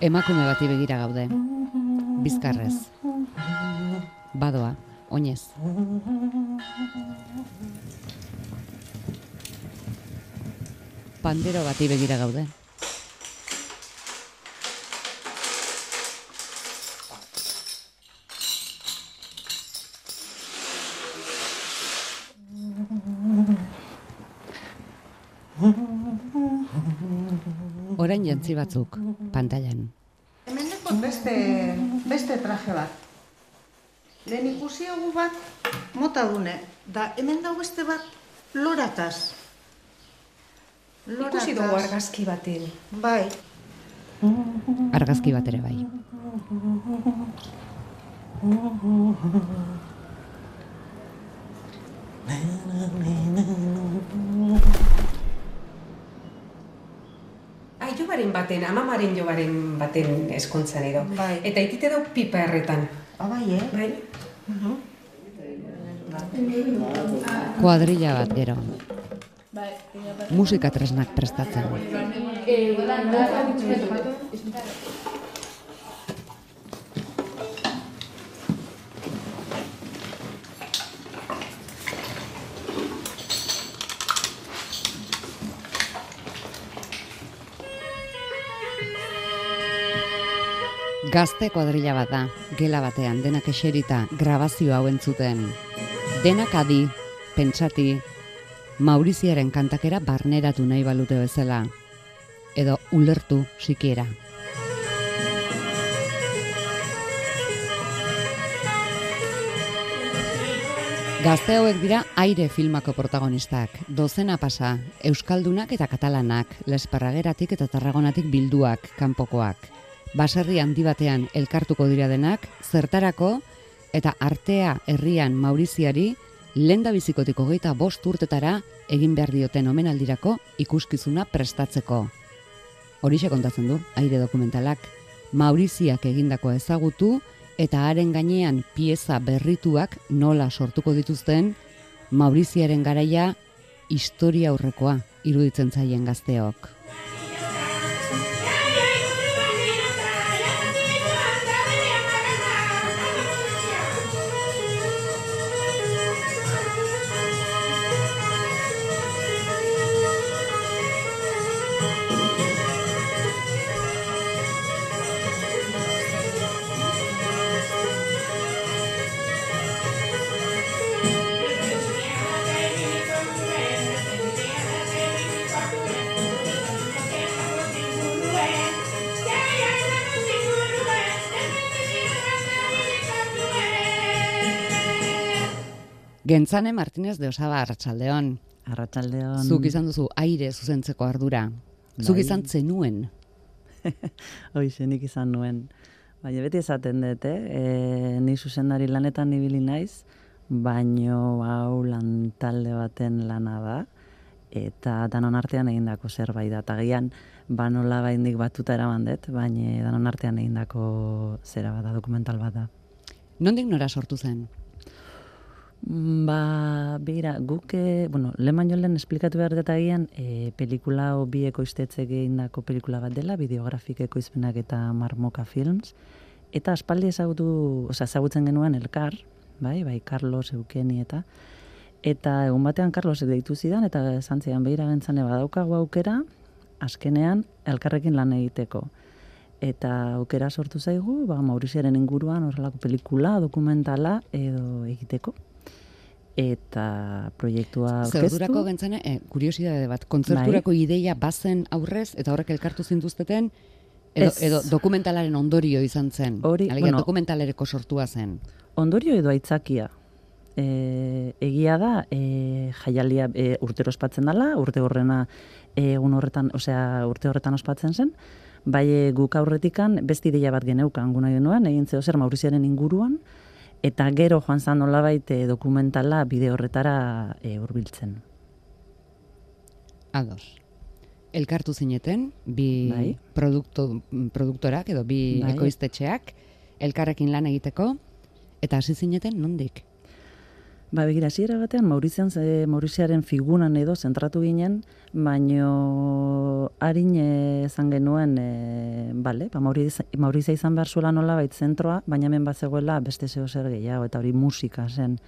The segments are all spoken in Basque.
Emakume bati begira gaude. Bizkarrez. Badoa, oinez. Pandero bati begira gaude. Jantzi batzuk, pantailan. Hemen beste, beste traje bat. Lehen ikusi hau bat mota dune. Da hemen dago beste bat lorataz. Ikusi dugu argazki batin. Bai. Argazki bat ere bai. Ai, jobaren baten, amamaren jobaren baten eskontzan edo. Bai. Eta itite dau pipa erretan. Ah, bai, eh? Bai? Kuadrilla bat gero. Musika tresnak prestatzen. Gazte kuadrilla bat da, gela batean, denak eserita, grabazio hau entzuten. Denak adi, pentsati, Mauriziaren kantakera barneratu nahi balute bezala. Edo ulertu sikiera. Gazte hauek dira aire filmako protagonistak. Dozena pasa, Euskaldunak eta Katalanak, Lesparrageratik eta Tarragonatik bilduak, kanpokoak. Baserri handi batean elkartuko dira denak, zertarako eta artea herrian Mauriziari lenda bizikotik hogeita bost urtetara egin behar dioten omenaldirako ikuskizuna prestatzeko. Horixe kontatzen du, aire dokumentalak, Mauriziak egindako ezagutu eta haren gainean pieza berrituak nola sortuko dituzten Mauriziaren garaia historia aurrekoa iruditzen zaien gazteok. Gentzane Martinez de Osaba Arratsaldeon. Arratsaldeon. Zuk izan duzu aire zuzentzeko ardura. Zuk Bai. izan zenuen. Hoize nik izan nuen. Baina beti esaten dut, eh? E, ni zuzendari lanetan ibili naiz, baino hau lan talde baten lana da, eta danon artean egindako zerbait da. Eta gian, banola baindik batuta eraman dut, baina danon artean egindako zera bat da, dokumental bat da. Nondik nora sortu zen? Ba, begira, guk, e, bueno, lehen baino lehen esplikatu behar dut agian, e, pelikula hau bi ekoiztetze egindako pelikula bat dela, bideografik ekoizpenak eta marmoka films, eta aspaldi ezagutu, osea, ezagutzen genuen elkar, bai, bai, Carlos, Eukeni eta, eta egun batean Carlos deitu zidan, eta esan zidan, behira gentzane badaukagu aukera, azkenean elkarrekin lan egiteko. Eta aukera sortu zaigu, ba, Mauriziaren inguruan horrelako pelikula, dokumentala edo egiteko eta proiektua aurkeztu. Zerdurako gentzane, eh, kuriosidade bat, kontzerturako ideia bazen aurrez, eta horrek elkartu zintuzteten, edo, Ez. edo dokumentalaren ondorio izan zen. Hori, Alegia, bueno. dokumentalereko sortua zen. Ondorio edo aitzakia. E, egia da, e, jaialia e, urtero ospatzen dela, urte horrena e, egun horretan, osea, urte horretan ospatzen zen, bai e, guk aurretikan beste ideia bat geneukan guna genuen, egin zeo zer Mauriziaren inguruan, eta gero joan zan nolabait e, dokumentala bide horretara e, hurbiltzen. Ados. Elkartu zineten, bi Bai. produkto, produktorak edo bi Bai. ekoiztetxeak, elkarrekin lan egiteko, eta hasi zineten nondik? Ba, begira, hasiera batean Maurizian ze Mauriziaren figuran edo zentratu ginen, baino harin izan genuen, e, bale, ba, Maurizia izan behar zuela nola bait zentroa, baina hemen bat zegoela beste zeo zer gehiago, eta hori musika zen.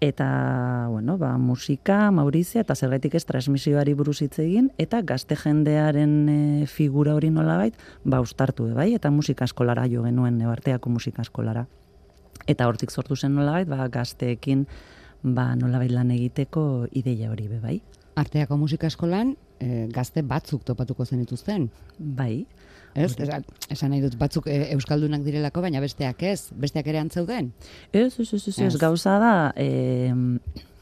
Eta, bueno, ba, musika, Maurizia, eta zergaitik ez transmisioari buruz hitz egin, eta gazte jendearen e, figura hori nola bait, ba, ustartu, bai, eta musika eskolara jo genuen, nebarteako musika eskolara. Eta hortik sortu zen nolabait, ba, gazteekin ba, nolabait lan egiteko ideia hori be, bai. Arteako musika eskolan, e, gazte batzuk topatuko zen ituzten. Bai. Ez, esan, esan nahi dut batzuk e, euskaldunak direlako, baina besteak ez, besteak ere antzeuden? Ez, ez, ez, ez, ez, gauza da, e,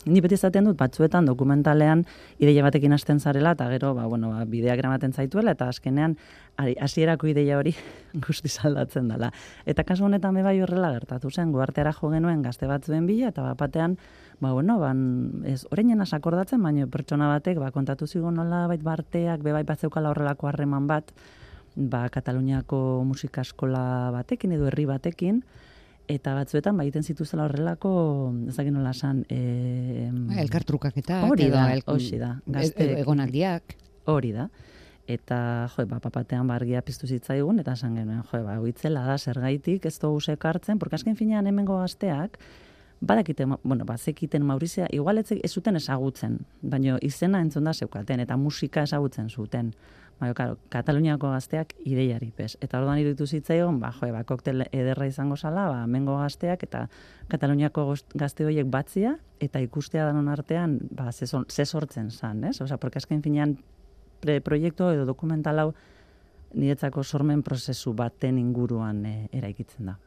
ni beti izaten dut batzuetan dokumentalean ideia batekin hasten zarela eta gero ba bueno ba bideak eramaten zaituela eta azkenean hasierako ideia hori guzti saldatzen dela. Eta kasu honetan bai horrela gertatu zen guarteara jo genuen gazte batzuen bila eta batean ba bueno ban ez orainen akordatzen baina pertsona batek ba kontatu zigun nola bait barteak be bai batzeukala horrelako harreman bat ba Kataluniako musika eskola batekin edo herri batekin eta batzuetan ba egiten zituzela horrelako ezakin nola san eh elkartrukaketa hori da hori da e, gazte e, egonaldiak. Hori da. Eta jo ba papatean bargia piztu zitzaigun eta esan genuen jo ba huitzela da zergaitik ez dugu sekartzen porque azken finean hemengo gazteak badakite bueno ba zekiten Maurizia igual ez zuten ezagutzen baino izena entzun da zeukaten eta musika ezagutzen zuten Baina, karo, Kataluniako gazteak ideiari, pez. Eta orduan iruditu zitzaion, ba, jo, ba, koktel ederra izango zala, ba, mengo gazteak, eta Kataluniako gazte horiek batzia, eta ikustea danon artean, ba, ze sortzen zan, ez? Osa, porque azken finean, pre proiektu edo dokumental hau, niretzako sormen prozesu baten inguruan e, eraikitzen da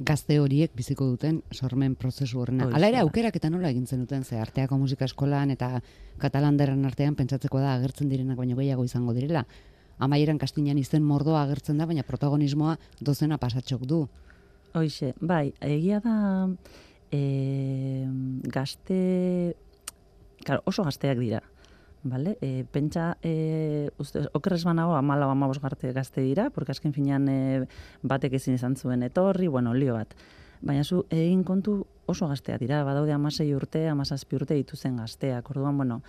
gazte horiek biziko duten sormen prozesu horrena. Hala ere aukerak eta nola egin duten ze arteako musika eskolan eta katalanderan artean pentsatzeko da agertzen direnak baino gehiago izango direla. Amaieran kastinan izen mordoa agertzen da, baina protagonismoa dozena pasatxok du. Hoixe, bai, egia da e, gazte, claro, oso gazteak dira. Vale? E, pentsa, e, uste, okerrez banago, amala o amabos garte gazte dira, porque azken finean e, batek ezin izan zuen etorri, bueno, lio bat. Baina zu, egin kontu oso gaztea dira, badaude amasei urte, amazazpi urte dituzen gazteak. Orduan, bueno,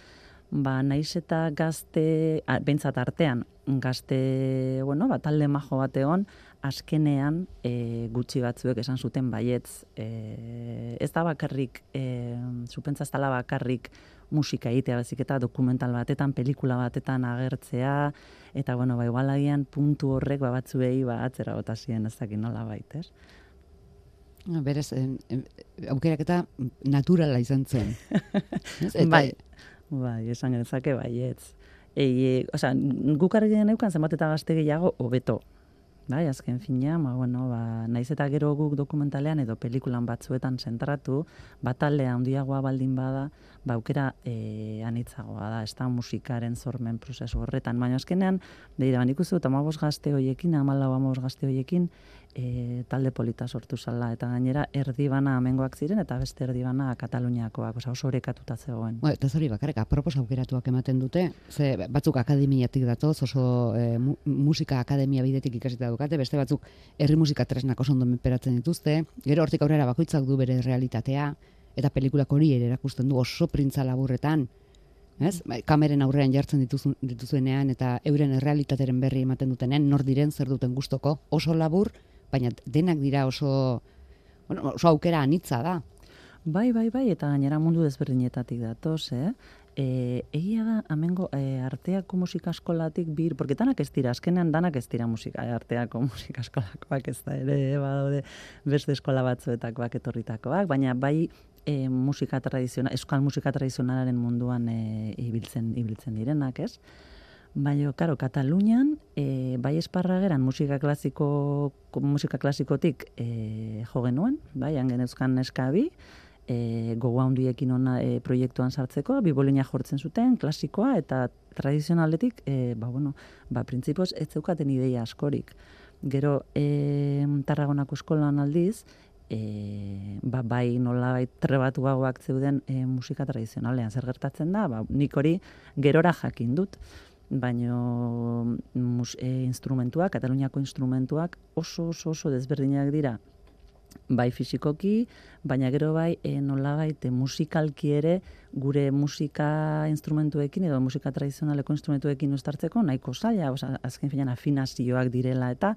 ba, naiz eta gazte, bentsat artean, gazte, bueno, ba, talde majo bat egon, azkenean e, gutxi batzuek esan zuten baietz, e, ez da bakarrik, e, zupentza ez bakarrik musika egitea bezik eta dokumental batetan, pelikula batetan agertzea, eta bueno, ba, igual agian puntu horrek ba, batzuei ba, atzera gota ziren ez dakit nola baita, ez? Berez, aukerak eta naturala izan zen. bai, bai, esan genezake baietz. Ei, o sea, guk argien eukan zenbat eta gazte gehiago hobeto. Bai, azken fina, ba, bueno, ba, naiz eta gero guk dokumentalean edo pelikulan batzuetan zentratu, bataldea handiagoa baldin bada, ba, aukera e, anitzagoa da, ez da musikaren zormen prozesu horretan. Baina azkenean, behira, ban ikustu, eta gazte hoiekin, amalau amabos gazte hoiekin, e, talde polita sortu zala, eta gainera erdibana amengoak ziren, eta beste erdibana Kataluniakoak, oza, oso horekatuta zegoen. Ba, eta zori bakarrik, apropos aukeratuak ematen dute, ze batzuk akademiatik datoz, oso e, musika akademia bidetik ikasita dukate, beste batzuk herri musika tresnak oso ondo dituzte, gero hortik aurrera bakoitzak du bere realitatea, eta pelikulak hori ere erakusten du oso printza laburretan, ez? Bai, kameren aurrean jartzen dituzu, dituzuenean eta euren errealitateren berri ematen dutenean, nor diren zer duten gustoko oso labur, baina denak dira oso, bueno, oso aukera anitza da. Bai, bai, bai, eta gainera mundu desberdinetatik datoz, eh? E, egia da, amengo, e, arteako musika eskolatik bir, porque danak ez dira, azkenean danak ez dira musika, e, arteako musika eskolakoak ez da, ere, badaude, beste eskola batzuetakoak etorritakoak, baina bai e, musika tradizional, eskal musika tradizionalaren munduan e, ibiltzen, ibiltzen direnak, ez? Baina, karo, Katalunian, e, bai esparrageran musika klasiko, musika klasikotik e, jo genuen, bai, hangen euskan eskabi, e, gogoa hundiekin ona e, proiektuan sartzeko, bibolina jortzen zuten, klasikoa, eta tradizionaletik, e, ba, bueno, ba, printzipos, ez zeukaten ideia askorik. Gero, e, Tarragonako eskolan aldiz, e, ba, bai nola bai trebatu gauak zeuden e, musika tradizionalean. Zer gertatzen da, ba, nik hori gerora jakin dut, baino mus, e, instrumentuak, Kataluniako instrumentuak oso oso oso desberdinak dira bai fisikoki, baina gero bai e, nolabait e, musikalki ere gure musika instrumentuekin edo musika tradizionaleko instrumentuekin ustartzeko nahiko zaila, osea, azken finean afinazioak direla eta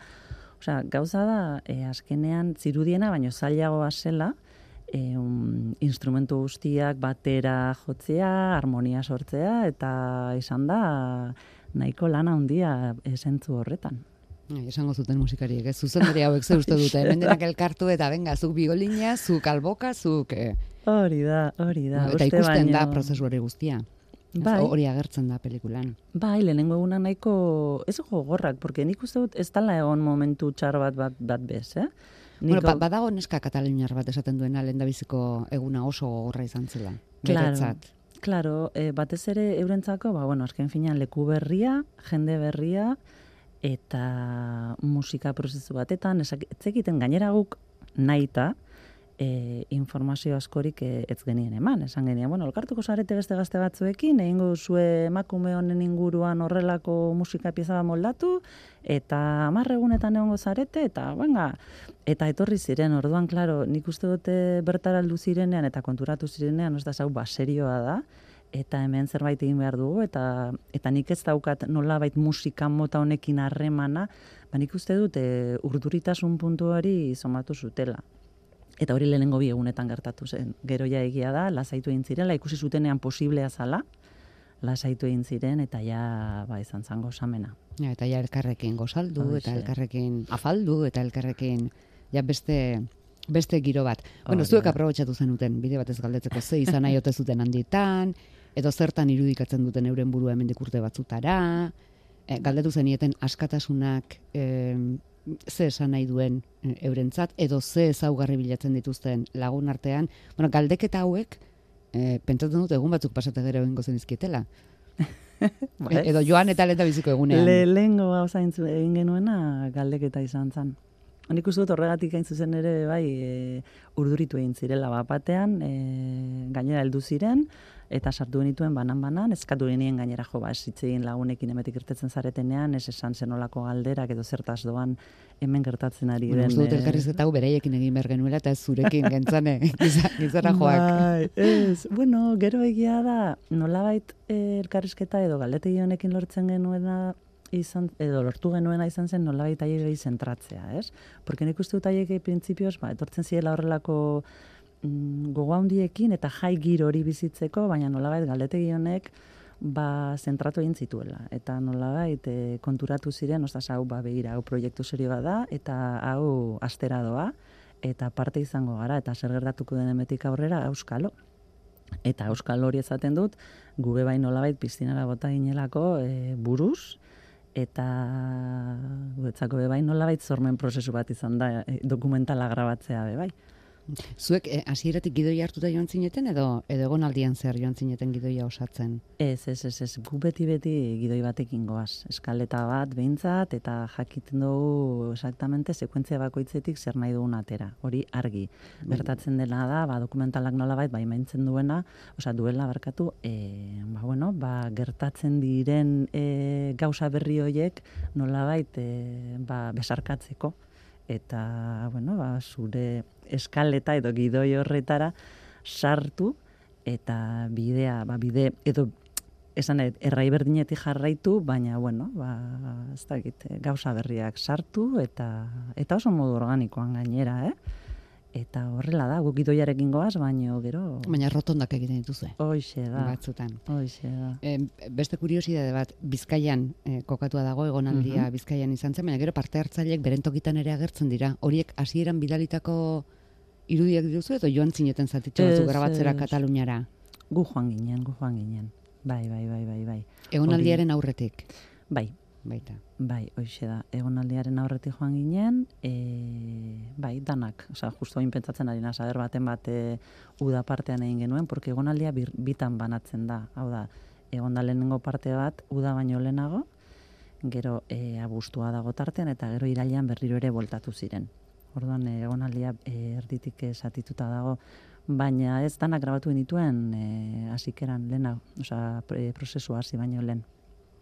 osea, gauza da e, azkenean zirudiena baino zailagoa zela e, um, instrumentu guztiak batera jotzea, harmonia sortzea eta izan da nahiko lana handia esentzu horretan. Ai, esango zuten musikariek, ez zuzendari hauek ze uste dute, hemen denak elkartu eta venga, zuk bigolina, zuk alboka, zuk... Eh. Hori da, hori da. eta ikusten da prozesu hori guztia. Bai. Hori agertzen da pelikulan. Bai, lehenengo eguna nahiko, ez gogorrak, porque nik uste dut ez tala egon momentu txar bat bat, bat bez, eh? Niko... Bueno, ba, badago neska kataluniar bat esaten duena lehen da biziko eguna oso gogorra izan zela. Claro, claro e, batez ere eurentzako, ba, bueno, azken finean leku berria, jende berria, eta musika prozesu batetan, etzekiten gainera guk nahi e, informazio askorik e, ez genien eman. Esan genien, bueno, elkartuko zarete beste gazte batzuekin, egingo zue emakume honen inguruan horrelako musika pieza moldatu, eta amarregunetan egongo zarete, eta venga, eta etorri ziren, orduan, klaro, nik uste dute bertaraldu zirenean, eta konturatu zirenean, ez da zau, baserioa da, eta hemen zerbait egin behar dugu, eta, eta nik ez daukat nolabait musika mota honekin harremana, ba nik uste dut e, urduritasun puntuari somatu zutela. Eta hori lehenengo bi egunetan gertatu zen. Gero ja egia da, lasaitu egin zirela, ikusi zutenean posiblea zala, lasaitu egin ziren, eta ja ba, izan zango samena. Ja, eta ja elkarrekin gozaldu, eta elkarrekin afaldu, eta elkarrekin ja beste beste giro bat. Bueno, zuek aprobetxatu zenuten, bide batez galdetzeko ze izan nahi zuten handitan, edo zertan irudikatzen duten euren burua hemen urte batzutara, e, galdetu zenieten askatasunak e, ze esan nahi duen e, eurentzat, edo ze ezaugarri bilatzen dituzten lagun artean. Bueno, galdeketa hauek, e, pentsatzen dut egun batzuk pasate gero egingo zen izkietela. edo joan eta lenta biziko egunean. Le, lehengo hau egin genuena galdeketa izan zen. Nik uste dut horregatik gain zuzen ere bai e, urduritu egin zirela bapatean, e, gainera heldu ziren, eta sartu genituen banan-banan, eskatu genien gainera jo, ba, esitzein lagunekin emetik irtetzen zaretenean, ez esan zenolako galderak edo zertaz doan hemen gertatzen ari den. Bueno, dut elkarrizketa bereiekin egin behar genuela eta zurekin gentzane, gizara joak. Bai, ez, bueno, gero egia da, nolabait eh, elkarrizketa edo galdetegi honekin lortzen genuena izan, edo lortu genuena izan zen nolabait aiek zentratzea, ez? Porque nik uste dut aiek printzipioz, ba, etortzen ziela horrelako mm, gogo handiekin eta jai gir hori bizitzeko, baina nolabait galdetegi honek ba zentratu egin zituela eta nolabait e, konturatu ziren, ostaz hau ba begira, hau proiektu serio da eta hau astera doa eta parte izango gara eta zer gertatuko den emetik aurrera euskalo. Eta euskal hori ezaten dut, gube bai nolabait piztinara bota ginelako e, buruz, eta guetzako bebai nola bait zormen prozesu bat izan da e, dokumentala grabatzea bebai. Zuek eh, hasieratik e, gidoi hartuta joan zineten edo edo egonaldian zer joan zineten gidoia osatzen? Ez, ez, ez, ez, gu beti beti gidoi batekin goaz. Eskaleta bat behintzat eta jakiten dugu exactamente sekuentzia bakoitzetik zer nahi dugun atera. Hori argi. Bai. Gertatzen dela da, ba, dokumentalak nola bait, bai maintzen duena, osea duela barkatu, e, ba, bueno, ba, gertatzen diren e, gauza berri horiek nola bait, e, ba, besarkatzeko eta bueno, ba, zure eskaleta edo gidoi horretara sartu eta bidea, ba, bide edo esan errai berdinetik jarraitu, baina bueno, ba, ez da gauza berriak sartu eta eta oso modu organikoan gainera, eh? Eta horrela da, guk idoiarekin goaz, baino gero... Baina rotondak egiten dituzu. Hoixe da. Batzutan. Hoixe da. E, beste kuriosidade bat, Bizkaian e, kokatua dago, egonaldia mm Bizkaian izan zen, baina gero parte hartzaileek berentokitan ere agertzen dira. Horiek hasieran bidalitako irudiak dituzu, edo joan zineten zatitxo batzu grabatzera Kataluniara? Gu joan ginen, gu joan ginen. Bai, bai, bai, bai, bai. Egonaldiaren aurretik? Bai, baita. Bai, hoixe da. Egonaldiaren aurretik joan ginen, e, bai, danak, osea, justu hain pentsatzen ari nasa, baten bat e, uda partean egin genuen, porque egonaldia bitan banatzen da. Hau da, egon lehenengo parte bat, uda baino lehenago, gero e, abustua dago tartean, eta gero irailean berriro ere voltatu ziren. Orduan, e, egonaldia e, erditik esatituta dago, baina ez danak grabatu dituen e, hasikeran lehena, osea, prozesu hasi baino lehen.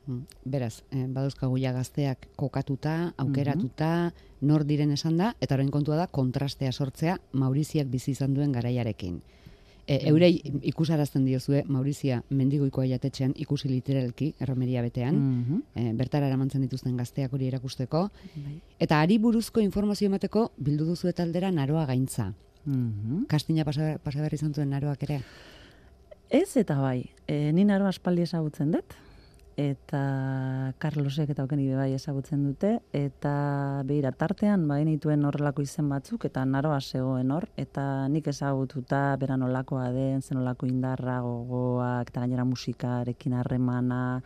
Mm, Beraz, eh, badauzkagu ja gazteak kokatuta, aukeratuta, nor diren esan da, eta orain kontua da kontrastea sortzea Mauriziak bizi izan duen garaiarekin. E, eurei ikusarazten diozue Maurizia mendigoikoa jatetxean ikusi literalki, erromeria betean, Mhm. e, bertara eramantzen dituzten gazteak hori erakusteko, Bai. eta ari buruzko informazio emateko bildu duzu taldera naroa gaintza. Mhm. Kastina pasa, pasa izan zuen naroak ere. Ez eta bai, e, ni naro aspaldi ezagutzen dut, eta Carlosek eta okeni be bai ezagutzen dute, eta behira, tartean bai nituen horrelako izen batzuk, eta naroa zegoen hor, eta nik ezagututa bera nolakoa den, zen nolako indarra, gogoak, eta gainera musikarekin harremana,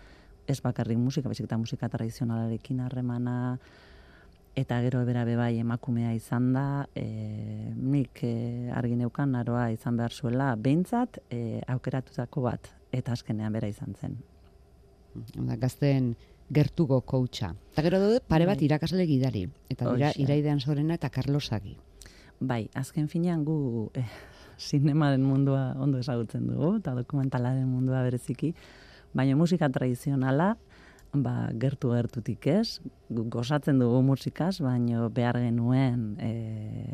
ez bakarrik musika, baizik eta musika tradizionalarekin harremana, eta gero bera be bai emakumea izan da, e, nik e, argi neukan naroa izan behar zuela, behintzat e, aukeratutako bat, eta azkenean bera izan zen. Gazteen gertugo koutxa. Eta gero daude pare bat Bai. irakasle gidari. Eta dira iraidean sorena eta Carlosagi. Bai, azken finean gu eh, zinemaren mundua ondo ezagutzen dugu, eta dokumentalaren mundua bereziki, baina musika tradizionala, ba, gertu gertutik ez, gozatzen dugu musikaz, baina behar genuen e,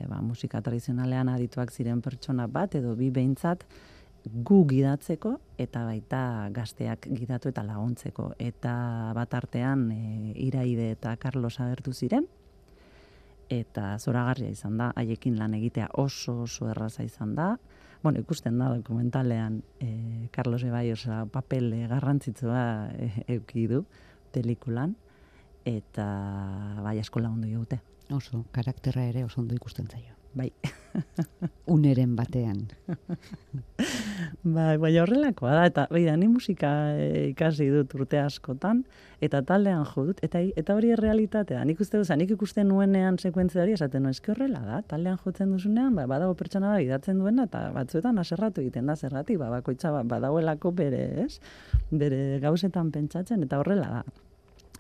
ba, musika tradizionalean adituak ziren pertsona bat, edo bi behintzat, gu gidatzeko eta baita gazteak gidatu eta laguntzeko. Eta bat artean e, Iraide eta Carlos agertu ziren, eta zoragarria izan da, haiekin lan egitea oso oso erraza izan da. Bueno, ikusten da dokumentalean e, Carlos Ebai osa papel garrantzitsua e, euki du pelikulan, eta bai asko lagundu dute. Oso, karakterra ere oso ondo ikusten zaio. Bai. Uneren batean. Bai, bai horrelakoa da, eta beira, ni musika e, ikasi dut urte askotan, eta taldean jo dut, eta, eta hori errealitatea. Nik uste dut, nik ikusten nuenean sekuentzia hori, esaten nuen, eski horrela da, taldean jotzen duzunean, ba, badago pertsona bat idatzen duena, eta batzuetan aserratu egiten da, zergatik, ba, bakoitza ba, badagoelako bere, ez? Bere gauzetan pentsatzen, eta horrela da.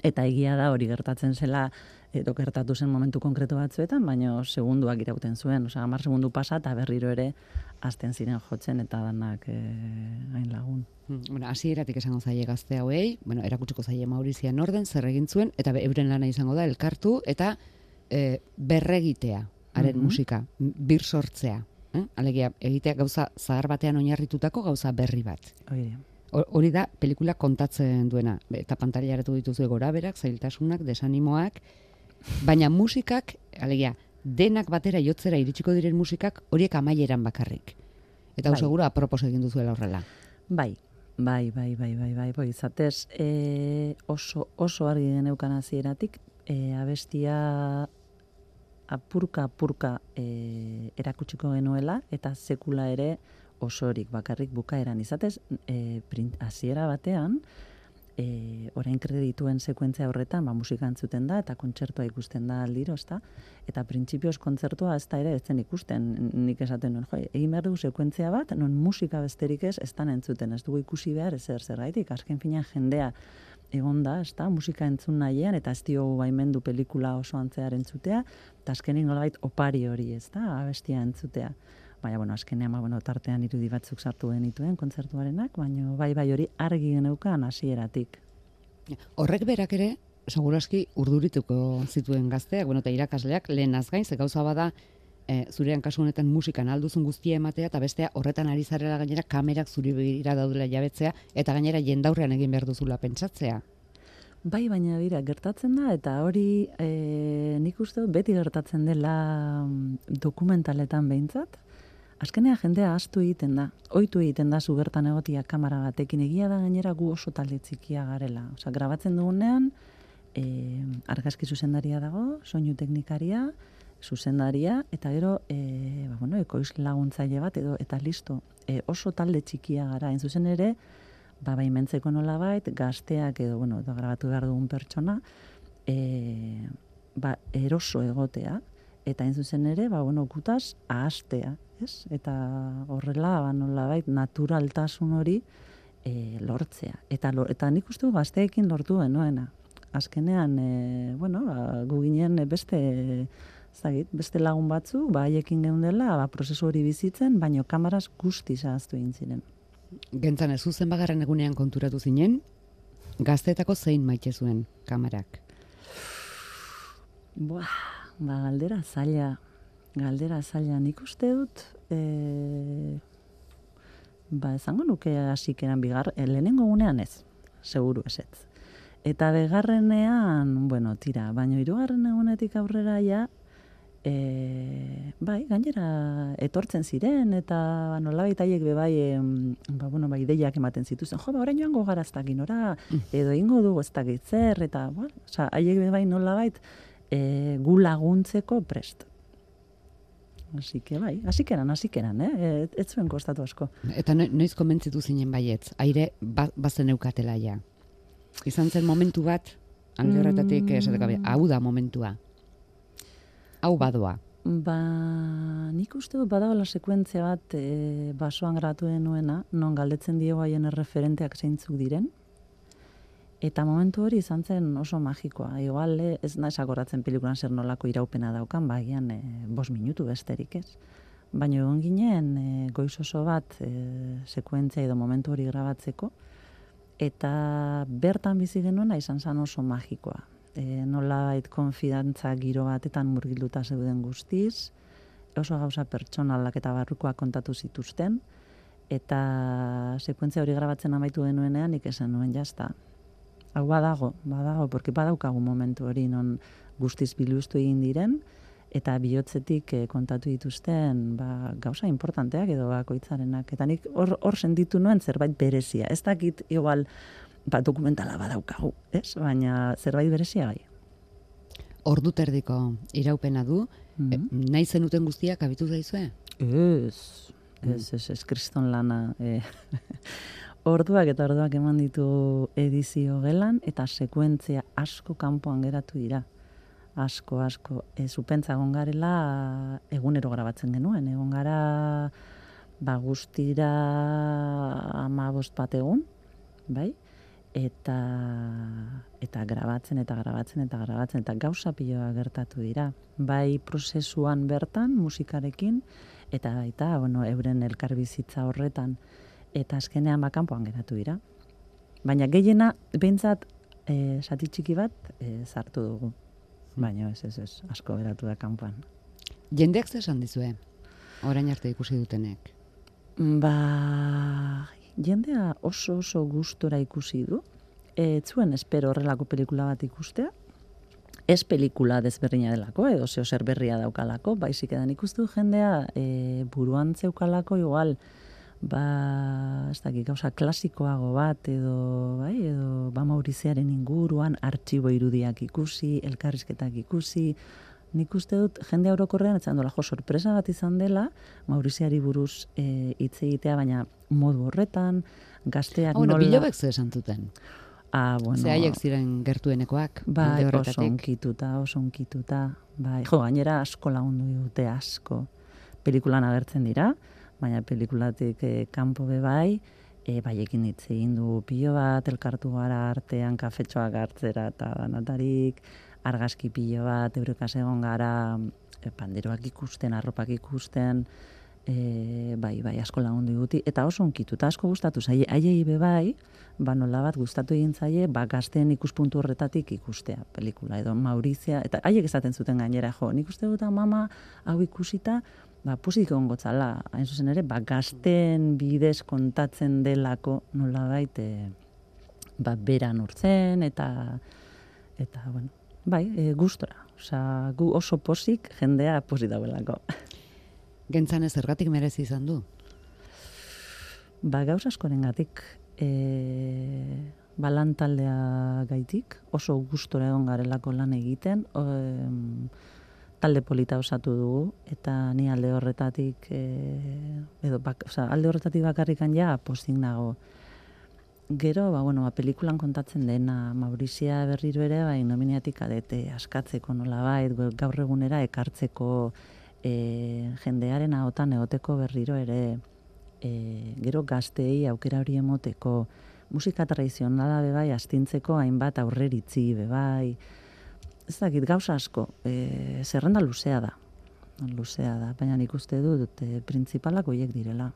Eta egia da hori gertatzen zela, edo gertatu zen momentu konkretu batzuetan, baina segunduak irauten zuen, osea, hamar segundu pasa eta berriro ere hasten ziren jotzen eta danak e, hain lagun. Mm, Bueno, hasieratik esango zaie gazte hauei, bueno, erakutsiko zaie Maurizia Norden zer egin zuen eta euren lana izango da elkartu eta e, berregitea haren Mhm. musika, m- bir sortzea. Eh? Alegia, egitea gauza zahar batean oinarritutako gauza berri bat. Ho- Hori da pelikula kontatzen duena. Eta pantailaratu dituzue goraberak, zailtasunak, desanimoak, baina musikak, alegia, denak batera jotzera iritsiko diren musikak horiek amaieran bakarrik. Eta Bai. segura apropos egin duzuela horrela. Bai, bai, bai, bai, bai, bai, bai, izatez, e, oso, oso argi geneukan hasieratik e, abestia apurka apurka e, erakutsiko genuela eta sekula ere osorik bakarrik bukaeran izatez e, print, batean e, orain kredituen sekuentzia horretan ba, musika entzuten da eta kontzertua ikusten da aldiro, ezta? Eta printzipioz kontzertua ez da ere ez zen ikusten, nik esaten nuen, jo, egin behar dugu sekuentzia bat, non musika besterik ez, ez entzuten, ez dugu ikusi behar zer zergaitik, azken finean jendea egon da, ez da, musika entzun nahian, eta ez diogu baimendu pelikula oso antzear entzutea, eta azkenik nolabait opari hori, ez da, abestia entzutea. Baina, bueno, azkenean, ba, bueno, tartean irudi batzuk sartu genituen kontzertuarenak, baina bai, bai hori argi geneukan hasieratik. Horrek berak ere, segurazki urdurituko zituen gazteak, bueno, eta irakasleak lehenaz gain, ze gauza bada, e, zurean kasu honetan musikan alduzun guztia ematea, eta bestea horretan ari zarela gainera kamerak zuri begira daudela jabetzea, eta gainera jendaurrean egin behar duzula pentsatzea. Bai, baina bira, gertatzen da, eta hori e, nik uste beti gertatzen dela mm, dokumentaletan behintzat, azkenean jendea astu egiten da, ohitu egiten da zu bertan egotia kamera batekin. Egia da gainera gu oso talde txikia garela. Osea, grabatzen dugunean, e, argazki zuzendaria dago, soinu teknikaria, zuzendaria, eta gero, e, ba, bueno, ekoiz laguntzaile bat, edo, eta listo, e, oso talde txikia gara, hain zuzen ere, ba, baimentzeko nolabait, gazteak edo, bueno, edo grabatu behar dugun pertsona, e, ba, eroso egotea, eta hain zuzen ere, ba, bueno, gutaz, ahastea, ez? Eta horrela, ba, nolabait, naturaltasun hori e, lortzea. Eta, lo, eta nik uste gazteekin lortu genuena. Azkenean, e, bueno, ba, gu ginen beste, zagit, beste lagun batzu, ba, haiekin geundela, ba, prozesu hori bizitzen, baino kamaraz guzti zahaztu egin ziren. Gentzan ez zuzen bagarren egunean konturatu zinen, Gaztetako zein maite zuen kamarak? Buah, ba, galdera zaila. Galdera zaila. Nik uste dut, e, ba, ezango nuke hasikeran bigar, e, lehenengo gunean ez, seguru esetz. Eta begarrenean, bueno, tira, baino hirugarren egunetik aurrera ja, e, bai, gainera etortzen ziren, eta ba, nolabait haiek be bai, em, ba, bueno, bai, ideiak ematen zituzen, jo, ba, orain joango gara ez dakit nora, edo ingo dugu ez dakit zer, eta, ba, oza, haiek be bai nolabait, e, gu laguntzeko prest. Así que bai, así que eran, así que eran, eh? Ez zuen kostatu asko. Eta no- noiz konbentzitu zinen baietz, aire ba, bazen eukatela ja. Izan zen momentu bat, alde horretatik Mm. esateko, "Be, hau da momentua. Hau badoa. Ba, nik uste dut badagoela sekuentzia bat e, basoan gratu nuena, non galdetzen diego haien erreferenteak zeintzuk diren, eta momentu hori izan zen oso magikoa. Igual eh, ez naiz akoratzen pelikulan zer nolako iraupena daukan, bagian e, bos minutu besterik ez. Baina egon ginen e, goiz oso bat e, sekuentzia edo momentu hori grabatzeko, eta bertan bizi genuena izan zen oso magikoa. E, nolabait konfidantza giro batetan murgilduta zeuden guztiz, oso gauza pertsonalak eta barrukoak kontatu zituzten, eta sekuentzia hori grabatzen amaitu genuenean nik esan nuen jazta. Hau badago, badago, porque badaukagu momentu hori non guztiz biluztu egin diren, eta bihotzetik eh, kontatu dituzten ba, gauza importanteak edo bakoitzarenak. Eta nik hor, hor sentitu nuen zerbait berezia. Ez dakit igual ba, dokumentala badaukagu, ez? Baina zerbait berezia bai. Ordu terdiko iraupena du, Mhm. e, nahi zenuten guztiak abitu zaizue? Ez, ez, ez, ez, kriston lana. E, orduak eta orduak eman ditu edizio gelan, eta sekuentzia asko kanpoan geratu dira. Asko, asko. E, zupentza egon garela egunero grabatzen genuen. Egon gara ba, guztira ama bost bat egun, bai? Eta, eta grabatzen, eta grabatzen, eta grabatzen, eta gauza piloa gertatu dira. Bai prozesuan bertan, musikarekin, eta baita, bueno, euren elkarbizitza horretan, eta azkenean bakanpoan geratu dira. Baina gehiena, behintzat, e, sati txiki bat, e, sartu dugu. Baina ez, ez, ez, asko geratu da kanpoan. Jendeak zer esan dizue? Orain arte ikusi dutenek. Ba, jendea oso oso gustora ikusi du. E, zuen espero horrelako pelikula bat ikustea. Ez pelikula desberdina delako, edo zeo zer berria daukalako, baizik edan ikustu jendea e, buruan zeukalako igual, ba, ez dakik, gauza klasikoago bat, edo, bai, edo, ba, Mauriziaren inguruan, artxibo irudiak ikusi, elkarrizketak ikusi, nik uste dut jende orokorrean etzan dola, jo, sorpresa bat izan dela, Mauriziari buruz e, hitz egitea, baina modu horretan, gazteak bueno, nola... bilobek zer esan zuten. Ah, bueno, Ze haiek ziren gertuenekoak, Bai, alde oso onkituta, oso onkituta. Bai, jo, gainera asko lagundu dute asko. Pelikulan agertzen dira, baina pelikulatik eh, kanpo be bai, e, baiekin hitz egin du pilo bat, elkartu gara artean kafetxoak hartzera eta danatarik, argazki pilo bat, eurekas egon gara, e, panderoak ikusten, arropak ikusten, e, bai, bai, asko lagundu diguti, eta oso onkitu, eta asko gustatu zaie, haiei be bai, ba nola bat gustatu egin zaie, ba gazteen ikuspuntu horretatik ikustea pelikula, edo Maurizia, eta haiek esaten zuten gainera, jo, nik uste dut mama hau ikusita, ba, pusik egongo txala, hain zuzen ere, ba, gazten bidez kontatzen delako nola baita, ba, beran urtzen, eta, eta, bueno, bai, e, gustora. Osea, gu oso posik jendea posi dauelako. Gentzan ez zergatik merezi izan du. Ba, gauz askorengatik, e, ba, lan taldea gaitik, oso gustora egon garelako lan egiten, o, em, talde polita osatu dugu, eta ni alde horretatik, e, edo, bak, oza, alde horretatik bakarrikan ja, postik nago. Gero, ba, bueno, ba, pelikulan kontatzen dena, Maurizia berriro ere, bai, nominiatik adete askatzeko nola bait, gaur egunera ekartzeko e, jendearen ahotan egoteko berriro ere, e, gero gazteei aukera hori emoteko, musika tradizionala be bai astintzeko hainbat aurreritzi be bai. Ez dakit gauza asko, e, zerrenda luzea da. Luzea da, baina nik uste dut e, printzipalak hoiek direla.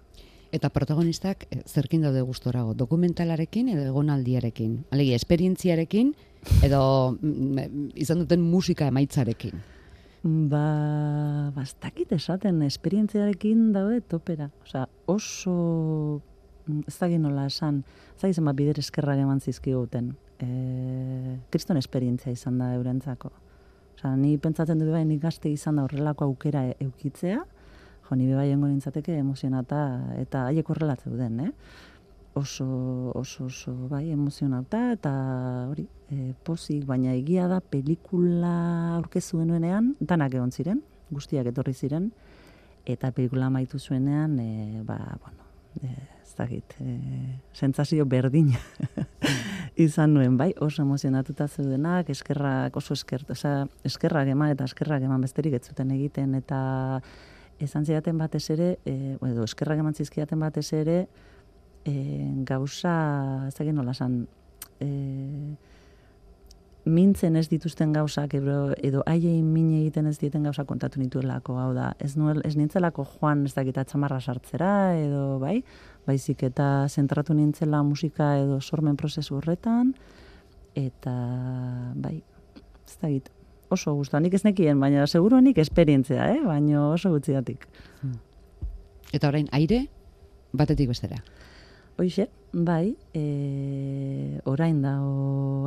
eta protagonistak eh, zerkin daude gustorago, dokumentalarekin edo egonaldiarekin. Alegia, esperientziarekin edo mm, izan duten musika emaitzarekin. Ba, bastakit esaten, esperientziarekin daude topera. Osea, oso, mm, ez da nola esan, ez da gizema bider eskerrak eman zizkiguten. E, kriston esperientzia izan da eurentzako. Osea, ni pentsatzen dut bai, nik gazte izan da horrelako aukera e, eukitzea, jo, ni bai engo nintzateke emozionata eta haiek horrela zeuden, eh? Oso, oso, oso, bai, emozionata eta hori, e, pozik, baina egia da pelikula aurkezu genuenean, danak egon ziren, guztiak etorri ziren, eta pelikula maitu zuenean, e, ba, bueno, e, ez dakit, e, sentzazio berdin izan nuen, bai, oso emozionatuta zeudenak, eskerrak, oso eskert, oza, eskerrak eman eta eskerrak eman besterik ez zuten egiten, eta esan zidaten batez ere, e, edo eskerrak eman zizkidaten batez ere, e, gauza, ez da nola san, e, mintzen ez dituzten gauzak edo, edo haiein min egiten ez dieten gauza kontatu nituelako, hau da, ez, nuel, ez nintzelako joan ez dakita txamarra sartzera, edo bai, baizik eta zentratu nintzela musika edo sormen prozesu horretan, eta bai, ez dakit, oso guztua, nik ez nekien, baina seguro nik esperientzia, eh? baina oso gutxiatik. Hmm. Eta orain, aire, batetik bestera. Hoixe, bai, e, orain da,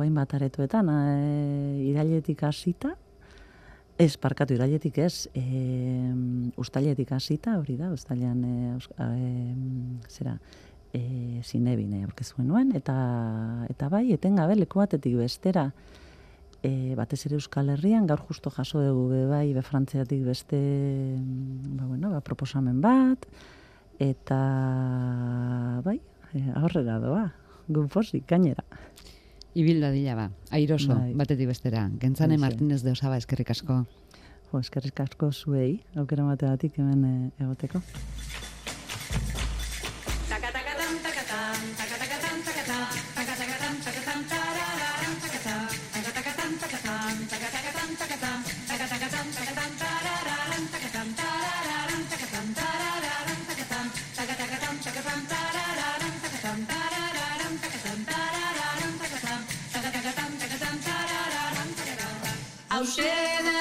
hain bat aretoetan, e, irailetik hasita, ez, parkatu, irailetik ez, e, ustailetik hasita, hori da, ustailean, e, e, zera, e, zinebine aurkezuen nuen, eta, eta bai, etengabe leku batetik bestera, e, batez ere Euskal Herrian, gaur justo jaso dugu be bai, be frantziatik beste, ba, bueno, ba, proposamen bat, eta bai, aurrera doa, gunfosi, gainera. Ibilda dila ba, airoso, bai. batetik bestera. Gentzane Martinez de Osaba, eskerrik asko. Jo, eskerrik asko zuei, aukera bateatik hemen e, egoteko. Hauxe da